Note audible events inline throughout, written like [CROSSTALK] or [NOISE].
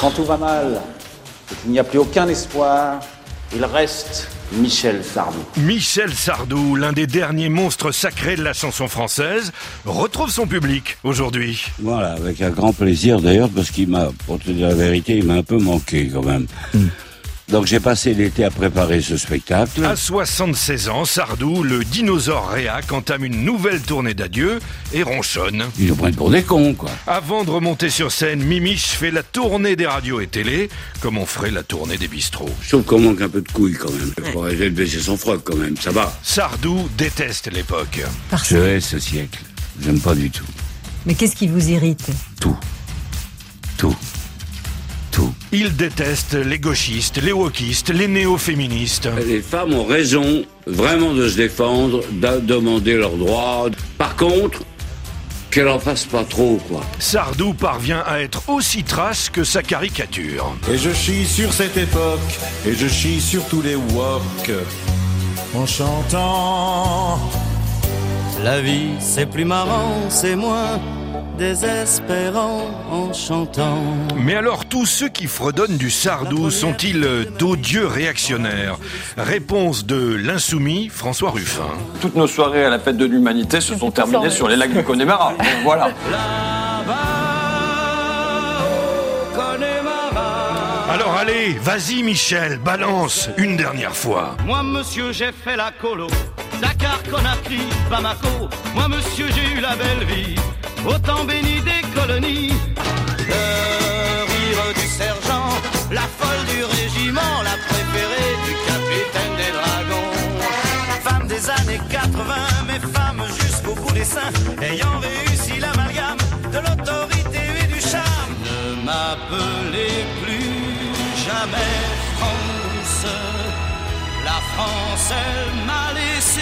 Quand tout va mal et qu'il n'y a plus aucun espoir, il reste Michel Sardou. Michel Sardou, l'un des derniers monstres sacrés de la chanson française, retrouve son public aujourd'hui. Voilà, avec un grand plaisir d'ailleurs, parce qu'il m'a, pour te dire la vérité, il m'a un peu manqué quand même. Donc j'ai passé l'été à préparer ce spectacle. À 76 ans, Sardou, le dinosaure réac, entame une nouvelle tournée d'adieu et ronchonne. Ils nous prennent pour des cons, quoi. Avant de remonter sur scène, Mimiche fait la tournée des radios et télé, comme on ferait la tournée des bistrots. Je trouve qu'on manque un peu de couilles quand même. Il faut arrêter de baisser son froc quand même, ça va. Sardou déteste l'époque. Parce- Je hais ce siècle. J'aime pas du tout. Mais qu'est-ce qui vous irrite? Tout. Tout. Tout. Il déteste les gauchistes, les wokistes, les néo-féministes. Les femmes ont raison vraiment de se défendre, de demander leurs droits. Par contre, qu'elles en fassent pas trop, quoi. Sardou parvient à être aussi trash que sa caricature. Et je chie sur cette époque, et je chie sur tous les woks, en chantant. La vie, c'est plus marrant, c'est moins désespérant en chantant. Mais alors tous ceux qui fredonnent du Sardou sont-ils d'odieux réactionnaires Réponse de l'insoumis François Ruffin. Toutes nos soirées à la fête de l'humanité se sont terminées sur les lacs du Connemara. [LAUGHS] Voilà. Alors allez, vas-y Michel, balance une dernière fois. Moi, monsieur, j'ai fait la colo. Dakar, Conakry, Bamako. Moi, monsieur, j'ai eu la belle vie. Au temps béni des colonies. Le rire du sergent, la folle du régiment, la préférée du capitaine des dragons. Femme des années 80, mais femme jusqu'au bout des seins, ayant réussi l'amalgame de l'autorité et du charme. Ne m'appelez plus jamais France. La France, elle m'a laissé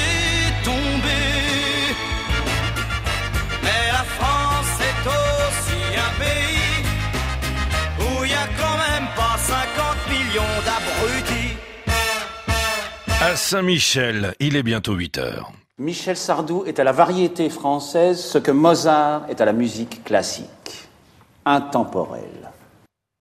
millions d'abrutis. À Saint-Michel, il est bientôt 8 heures. Michel Sardou est à la variété française ce que Mozart est à la musique classique. Intemporel.